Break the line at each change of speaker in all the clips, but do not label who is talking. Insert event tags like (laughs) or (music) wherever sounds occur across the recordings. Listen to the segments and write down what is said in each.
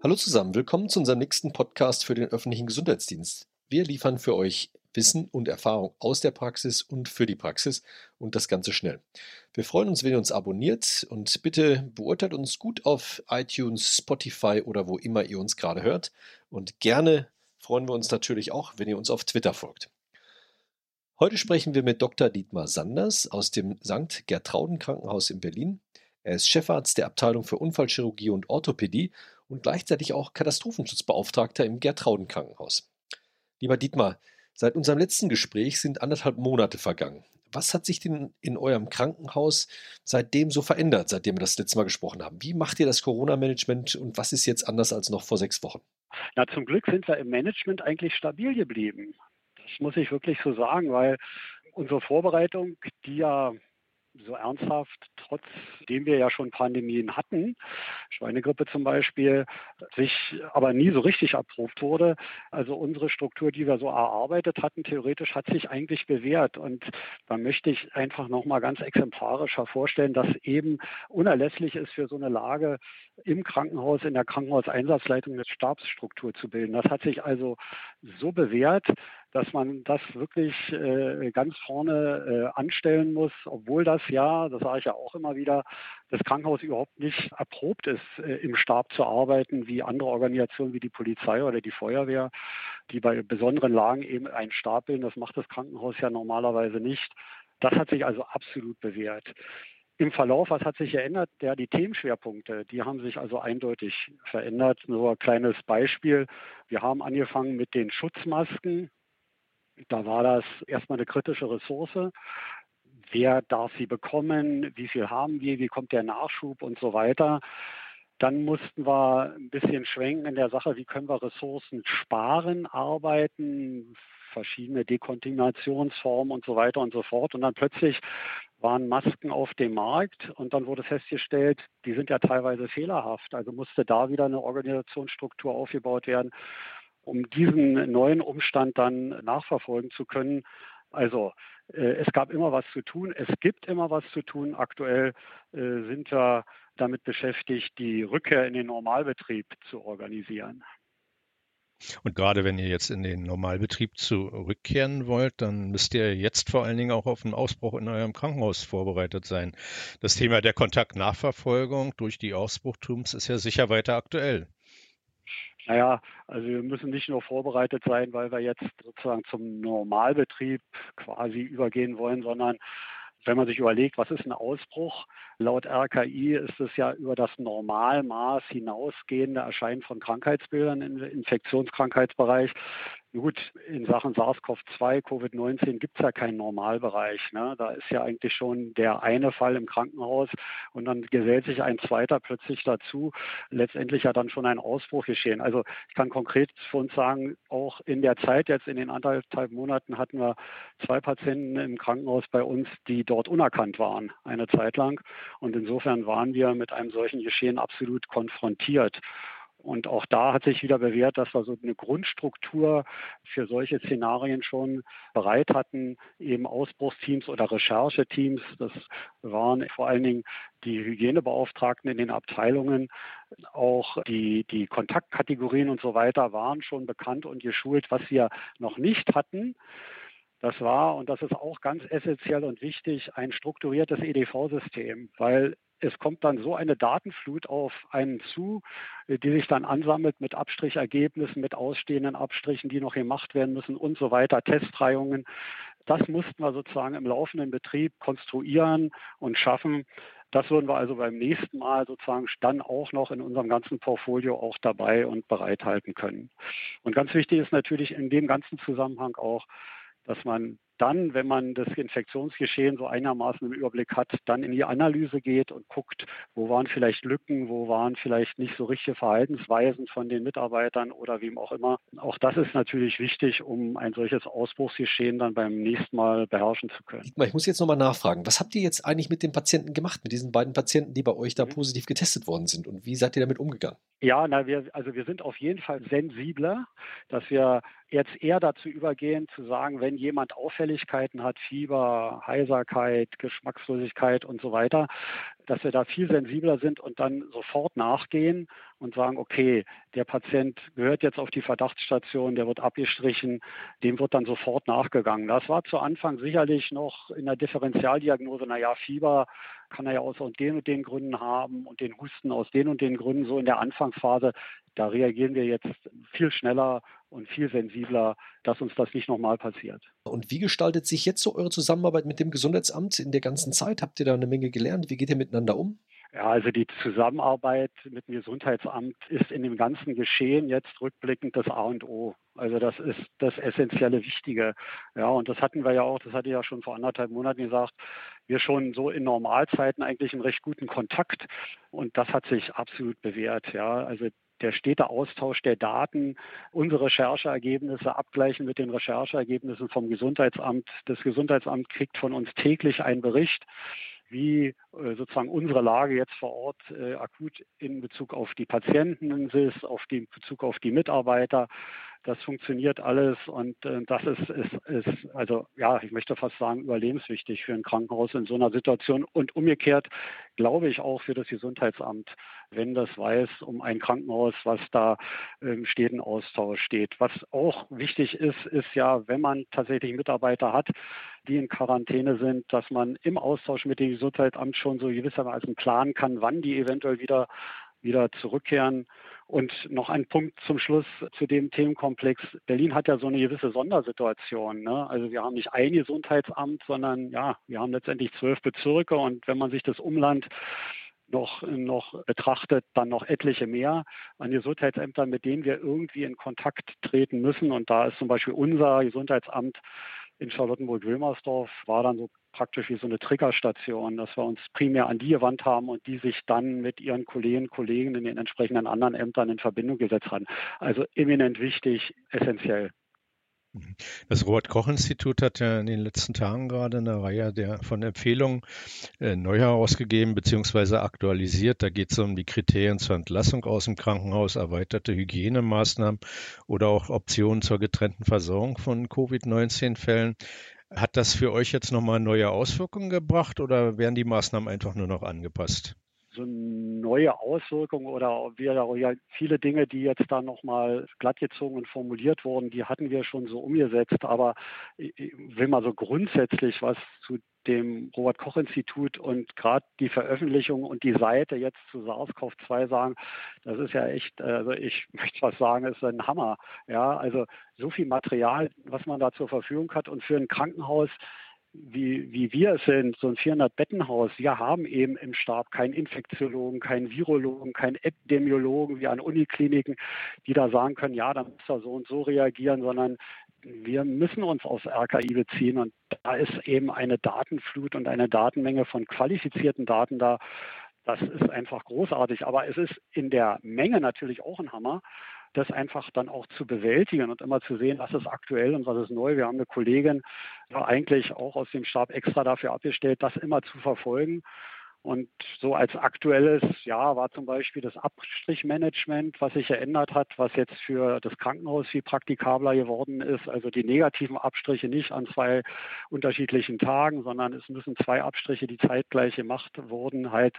Hallo zusammen, willkommen zu unserem nächsten Podcast für den öffentlichen Gesundheitsdienst. Wir liefern für euch Wissen und Erfahrung aus der Praxis und für die Praxis und das Ganze schnell. Wir freuen uns, wenn ihr uns abonniert und bitte beurteilt uns gut auf iTunes, Spotify oder wo immer ihr uns gerade hört. Und gerne freuen wir uns natürlich auch, wenn ihr uns auf Twitter folgt. Heute sprechen wir mit Dr. Dietmar Sanders aus dem St. Gertrauden Krankenhaus in Berlin. Er ist Chefarzt der Abteilung für Unfallchirurgie und Orthopädie und gleichzeitig auch Katastrophenschutzbeauftragter im Gertrauden Krankenhaus. Lieber Dietmar, seit unserem letzten Gespräch sind anderthalb Monate vergangen. Was hat sich denn in eurem Krankenhaus seitdem so verändert, seitdem wir das letzte Mal gesprochen haben? Wie macht ihr das Corona-Management und was ist jetzt anders als noch vor sechs Wochen?
Na, zum Glück sind wir im Management eigentlich stabil geblieben. Das muss ich wirklich so sagen, weil unsere Vorbereitung, die ja so ernsthaft, trotzdem wir ja schon Pandemien hatten, Schweinegrippe zum Beispiel, sich aber nie so richtig erprobt wurde. Also unsere Struktur, die wir so erarbeitet hatten, theoretisch hat sich eigentlich bewährt. Und da möchte ich einfach nochmal ganz exemplarisch hervorstellen, dass eben unerlässlich ist für so eine Lage im Krankenhaus, in der Krankenhauseinsatzleitung eine Stabsstruktur zu bilden. Das hat sich also so bewährt, dass man das wirklich äh, ganz vorne äh, anstellen muss, obwohl das ja, das sage ich ja auch immer wieder, das Krankenhaus überhaupt nicht erprobt ist, äh, im Stab zu arbeiten, wie andere Organisationen wie die Polizei oder die Feuerwehr, die bei besonderen Lagen eben einen Stab bilden. Das macht das Krankenhaus ja normalerweise nicht. Das hat sich also absolut bewährt. Im Verlauf, was hat sich geändert? Ja, die Themenschwerpunkte, die haben sich also eindeutig verändert. Nur ein kleines Beispiel. Wir haben angefangen mit den Schutzmasken. Da war das erstmal eine kritische Ressource. Wer darf sie bekommen? Wie viel haben wir? Wie kommt der Nachschub und so weiter? Dann mussten wir ein bisschen schwenken in der Sache, wie können wir Ressourcen sparen, arbeiten, verschiedene Dekontaminationsformen und so weiter und so fort. Und dann plötzlich waren Masken auf dem Markt und dann wurde festgestellt, die sind ja teilweise fehlerhaft. Also musste da wieder eine Organisationsstruktur aufgebaut werden, um diesen neuen Umstand dann nachverfolgen zu können. Also äh, es gab immer was zu tun, es gibt immer was zu tun. Aktuell äh, sind wir damit beschäftigt, die Rückkehr in den Normalbetrieb zu organisieren.
Und gerade wenn ihr jetzt in den Normalbetrieb zurückkehren wollt, dann müsst ihr jetzt vor allen Dingen auch auf einen Ausbruch in eurem Krankenhaus vorbereitet sein. Das Thema der Kontaktnachverfolgung durch die Ausbruchtums ist ja sicher weiter aktuell.
Naja, also wir müssen nicht nur vorbereitet sein, weil wir jetzt sozusagen zum Normalbetrieb quasi übergehen wollen, sondern wenn man sich überlegt, was ist ein Ausbruch, laut RKI ist es ja über das Normalmaß hinausgehende Erscheinen von Krankheitsbildern im Infektionskrankheitsbereich. Gut, in Sachen SARS-CoV-2, Covid-19 gibt es ja keinen Normalbereich. Ne? Da ist ja eigentlich schon der eine Fall im Krankenhaus und dann gesellt sich ein zweiter plötzlich dazu. Letztendlich ja dann schon ein Ausbruch geschehen. Also ich kann konkret für uns sagen, auch in der Zeit jetzt in den anderthalb Monaten hatten wir zwei Patienten im Krankenhaus bei uns, die dort unerkannt waren, eine Zeit lang. Und insofern waren wir mit einem solchen Geschehen absolut konfrontiert. Und auch da hat sich wieder bewährt, dass wir so eine Grundstruktur für solche Szenarien schon bereit hatten, eben Ausbruchsteams oder Rechercheteams. Das waren vor allen Dingen die Hygienebeauftragten in den Abteilungen, auch die, die Kontaktkategorien und so weiter waren schon bekannt und geschult. Was wir noch nicht hatten, das war, und das ist auch ganz essentiell und wichtig, ein strukturiertes EDV-System, weil es kommt dann so eine Datenflut auf einen zu, die sich dann ansammelt mit Abstrichergebnissen, mit ausstehenden Abstrichen, die noch gemacht werden müssen und so weiter, Testreihungen. Das mussten wir sozusagen im laufenden Betrieb konstruieren und schaffen. Das würden wir also beim nächsten Mal sozusagen dann auch noch in unserem ganzen Portfolio auch dabei und bereithalten können. Und ganz wichtig ist natürlich in dem ganzen Zusammenhang auch, dass man dann, wenn man das Infektionsgeschehen so einigermaßen im Überblick hat, dann in die Analyse geht und guckt, wo waren vielleicht Lücken, wo waren vielleicht nicht so richtige Verhaltensweisen von den Mitarbeitern oder wem auch immer. Auch das ist natürlich wichtig, um ein solches Ausbruchsgeschehen dann beim nächsten Mal beherrschen zu können.
Ich muss jetzt nochmal nachfragen, was habt ihr jetzt eigentlich mit den Patienten gemacht, mit diesen beiden Patienten, die bei euch da mhm. positiv getestet worden sind und wie seid ihr damit umgegangen?
Ja, na, wir, also wir sind auf jeden Fall sensibler, dass wir jetzt eher dazu übergehen, zu sagen, wenn jemand Auffälligkeiten hat, Fieber, Heiserkeit, Geschmackslosigkeit und so weiter, dass wir da viel sensibler sind und dann sofort nachgehen und sagen, okay, der Patient gehört jetzt auf die Verdachtsstation, der wird abgestrichen, dem wird dann sofort nachgegangen. Das war zu Anfang sicherlich noch in der Differentialdiagnose, naja, Fieber kann er ja aus den und den Gründen haben und den Husten aus den und den Gründen so in der Anfangsphase. Da reagieren wir jetzt viel schneller und viel sensibler, dass uns das nicht nochmal passiert.
Und wie gestaltet sich jetzt so eure Zusammenarbeit mit dem Gesundheitsamt in der ganzen Zeit? Habt ihr da eine Menge gelernt? Wie geht ihr miteinander um?
Ja, also die Zusammenarbeit mit dem Gesundheitsamt ist in dem ganzen Geschehen jetzt rückblickend das A und O. Also das ist das essentielle Wichtige. Ja, und das hatten wir ja auch, das hatte ich ja schon vor anderthalb Monaten gesagt, wir schon so in Normalzeiten eigentlich einen recht guten Kontakt und das hat sich absolut bewährt. Ja, also der stete Austausch der Daten, unsere Rechercheergebnisse abgleichen mit den Rechercheergebnissen vom Gesundheitsamt. Das Gesundheitsamt kriegt von uns täglich einen Bericht wie äh, sozusagen unsere Lage jetzt vor Ort äh, akut in Bezug auf die Patienten ist, auf den Bezug auf die Mitarbeiter. Das funktioniert alles und äh, das ist, ist, ist, also ja, ich möchte fast sagen, überlebenswichtig für ein Krankenhaus in so einer Situation und umgekehrt glaube ich auch für das Gesundheitsamt, wenn das weiß um ein Krankenhaus, was da im steten Austausch steht. Was auch wichtig ist, ist ja, wenn man tatsächlich Mitarbeiter hat, die in Quarantäne sind, dass man im Austausch mit dem Gesundheitsamt schon so gewissermaßen planen kann, wann die eventuell wieder wieder zurückkehren. Und noch ein Punkt zum Schluss zu dem Themenkomplex. Berlin hat ja so eine gewisse Sondersituation. Ne? Also wir haben nicht ein Gesundheitsamt, sondern ja, wir haben letztendlich zwölf Bezirke und wenn man sich das Umland noch, noch betrachtet, dann noch etliche mehr an Gesundheitsämtern, mit denen wir irgendwie in Kontakt treten müssen. Und da ist zum Beispiel unser Gesundheitsamt in Charlottenburg-Wilmersdorf war dann so praktisch wie so eine Triggerstation, dass wir uns primär an die gewandt haben und die sich dann mit ihren Kolleginnen und Kollegen in den entsprechenden anderen Ämtern in Verbindung gesetzt haben. Also eminent wichtig, essentiell.
Das Robert-Koch-Institut hat ja in den letzten Tagen gerade eine Reihe der, von Empfehlungen äh, neu herausgegeben bzw. aktualisiert. Da geht es um die Kriterien zur Entlassung aus dem Krankenhaus, erweiterte Hygienemaßnahmen oder auch Optionen zur getrennten Versorgung von Covid-19-Fällen. Hat das für euch jetzt nochmal neue Auswirkungen gebracht oder werden die Maßnahmen einfach nur noch angepasst?
So neue Auswirkungen oder wieder viele Dinge, die jetzt da nochmal glattgezogen und formuliert wurden, die hatten wir schon so umgesetzt. Aber ich will mal so grundsätzlich was zu dem Robert-Koch-Institut und gerade die Veröffentlichung und die Seite jetzt zu SARS-CoV-2 sagen, das ist ja echt, also ich (laughs) möchte was sagen, ist ein Hammer. Ja, also so viel Material, was man da zur Verfügung hat und für ein Krankenhaus, wie, wie wir es sind, so ein 400-Bettenhaus, wir haben eben im Stab keinen Infektiologen, keinen Virologen, keinen Epidemiologen wie an Unikliniken, die da sagen können, ja, dann muss er so und so reagieren, sondern wir müssen uns aufs RKI beziehen. Und da ist eben eine Datenflut und eine Datenmenge von qualifizierten Daten da. Das ist einfach großartig, aber es ist in der Menge natürlich auch ein Hammer das einfach dann auch zu bewältigen und immer zu sehen, was ist aktuell und was ist neu. Wir haben eine Kollegin eigentlich auch aus dem Stab extra dafür abgestellt, das immer zu verfolgen und so als aktuelles Jahr war zum Beispiel das Abstrichmanagement, was sich geändert hat, was jetzt für das Krankenhaus viel praktikabler geworden ist. Also die negativen Abstriche nicht an zwei unterschiedlichen Tagen, sondern es müssen zwei Abstriche, die zeitgleich gemacht wurden, halt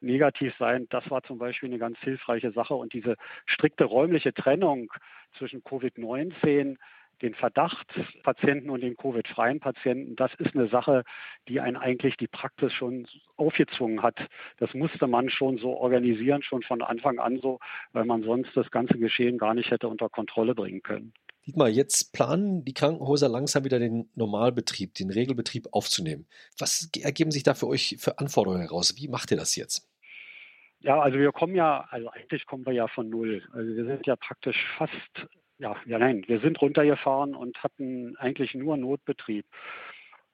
negativ sein. Das war zum Beispiel eine ganz hilfreiche Sache. Und diese strikte räumliche Trennung zwischen Covid-19 den Verdachtspatienten und den Covid-freien Patienten, das ist eine Sache, die einen eigentlich die Praxis schon aufgezwungen hat. Das musste man schon so organisieren, schon von Anfang an so, weil man sonst das ganze Geschehen gar nicht hätte unter Kontrolle bringen können.
Dietmar, jetzt planen die Krankenhäuser langsam wieder den Normalbetrieb, den Regelbetrieb aufzunehmen. Was ergeben sich da für euch für Anforderungen heraus? Wie macht ihr das jetzt?
Ja, also wir kommen ja, also eigentlich kommen wir ja von Null. Also wir sind ja praktisch fast ja, ja, nein, wir sind runtergefahren und hatten eigentlich nur Notbetrieb.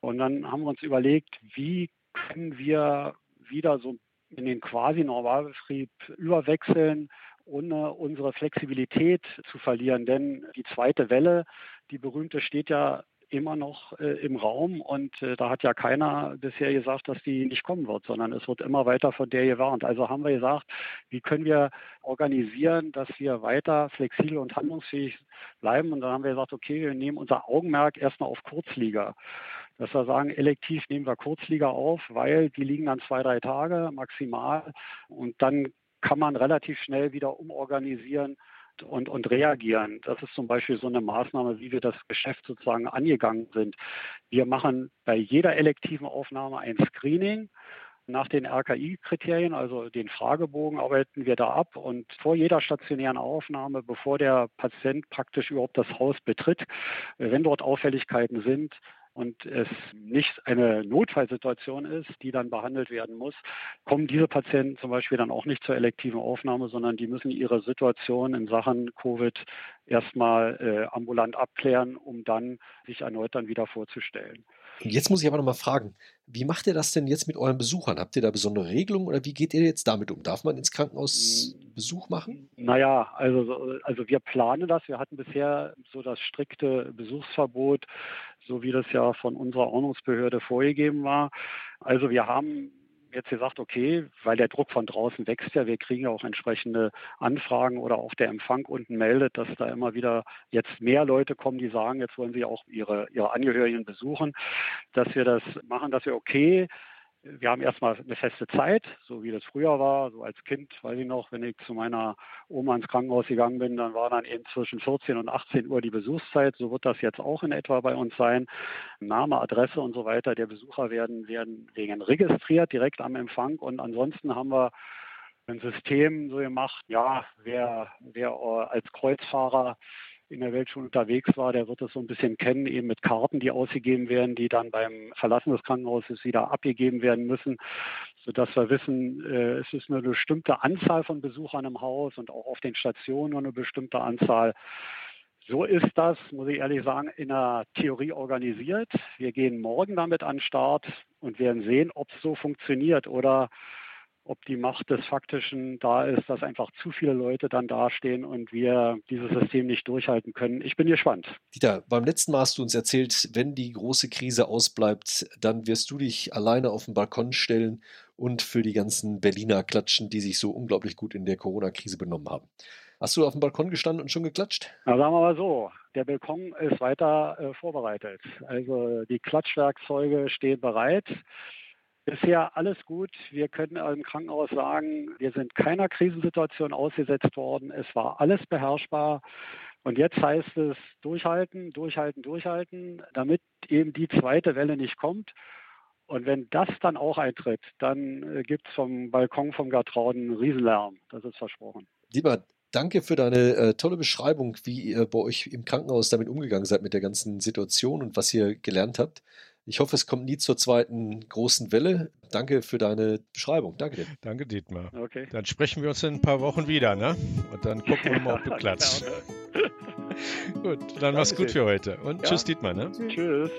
Und dann haben wir uns überlegt, wie können wir wieder so in den quasi Normalbetrieb überwechseln, ohne unsere Flexibilität zu verlieren. Denn die zweite Welle, die berühmte, steht ja immer noch äh, im Raum und äh, da hat ja keiner bisher gesagt, dass die nicht kommen wird, sondern es wird immer weiter von der gewarnt. Also haben wir gesagt, wie können wir organisieren, dass wir weiter flexibel und handlungsfähig bleiben. Und dann haben wir gesagt, okay, wir nehmen unser Augenmerk erstmal auf Kurzliga dass wir sagen, elektiv nehmen wir Kurzliga auf, weil die liegen dann zwei, drei Tage maximal und dann kann man relativ schnell wieder umorganisieren und, und reagieren. Das ist zum Beispiel so eine Maßnahme, wie wir das Geschäft sozusagen angegangen sind. Wir machen bei jeder elektiven Aufnahme ein Screening. Nach den RKI-Kriterien, also den Fragebogen, arbeiten wir da ab und vor jeder stationären Aufnahme, bevor der Patient praktisch überhaupt das Haus betritt, wenn dort Auffälligkeiten sind, und es nicht eine Notfallsituation ist, die dann behandelt werden muss, kommen diese Patienten zum Beispiel dann auch nicht zur elektiven Aufnahme, sondern die müssen ihre Situation in Sachen Covid erstmal äh, ambulant abklären, um dann sich erneut dann wieder vorzustellen.
Jetzt muss ich aber nochmal fragen, wie macht ihr das denn jetzt mit euren Besuchern? Habt ihr da besondere Regelungen oder wie geht ihr jetzt damit um? Darf man ins Krankenhaus Besuch machen?
Naja, also, also wir planen das. Wir hatten bisher so das strikte Besuchsverbot, so wie das ja von unserer Ordnungsbehörde vorgegeben war. Also wir haben jetzt gesagt, okay, weil der Druck von draußen wächst ja, wir kriegen ja auch entsprechende Anfragen oder auch der Empfang unten meldet, dass da immer wieder jetzt mehr Leute kommen, die sagen, jetzt wollen sie auch ihre, ihre Angehörigen besuchen, dass wir das machen, dass wir okay, wir haben erstmal eine feste Zeit, so wie das früher war. So als Kind, weiß ich noch, wenn ich zu meiner Oma ins Krankenhaus gegangen bin, dann war dann eben zwischen 14 und 18 Uhr die Besuchszeit. So wird das jetzt auch in etwa bei uns sein. Name, Adresse und so weiter der Besucher werden, werden wegen registriert direkt am Empfang. Und ansonsten haben wir ein System so gemacht, ja, wer, wer als Kreuzfahrer in der Welt schon unterwegs war, der wird das so ein bisschen kennen, eben mit Karten, die ausgegeben werden, die dann beim Verlassen des Krankenhauses wieder abgegeben werden müssen, sodass wir wissen, äh, es ist eine bestimmte Anzahl von Besuchern im Haus und auch auf den Stationen nur eine bestimmte Anzahl. So ist das, muss ich ehrlich sagen, in der Theorie organisiert. Wir gehen morgen damit an den Start und werden sehen, ob es so funktioniert oder ob die Macht des Faktischen da ist, dass einfach zu viele Leute dann dastehen und wir dieses System nicht durchhalten können. Ich bin gespannt.
Dieter, beim letzten Mal hast du uns erzählt, wenn die große Krise ausbleibt, dann wirst du dich alleine auf den Balkon stellen und für die ganzen Berliner klatschen, die sich so unglaublich gut in der Corona-Krise benommen haben. Hast du auf dem Balkon gestanden und schon geklatscht?
Na, sagen wir mal so, der Balkon ist weiter äh, vorbereitet. Also die Klatschwerkzeuge stehen bereit. Bisher alles gut. Wir können im Krankenhaus sagen, wir sind keiner Krisensituation ausgesetzt worden. Es war alles beherrschbar. Und jetzt heißt es durchhalten, durchhalten, durchhalten, damit eben die zweite Welle nicht kommt. Und wenn das dann auch eintritt, dann äh, gibt es vom Balkon vom Gartrauden Riesenlärm. Das ist versprochen.
Lieber, danke für deine äh, tolle Beschreibung, wie ihr bei euch im Krankenhaus damit umgegangen seid mit der ganzen Situation und was ihr gelernt habt. Ich hoffe, es kommt nie zur zweiten großen Welle. Danke für deine Beschreibung. Danke dir.
Danke, Dietmar. Okay. Dann sprechen wir uns in ein paar Wochen wieder, ne? Und dann gucken wir mal, ob du (laughs) klatscht. (laughs) gut, dann mach's gut für heute. Und ja. tschüss, Dietmar, ne?
Tschüss.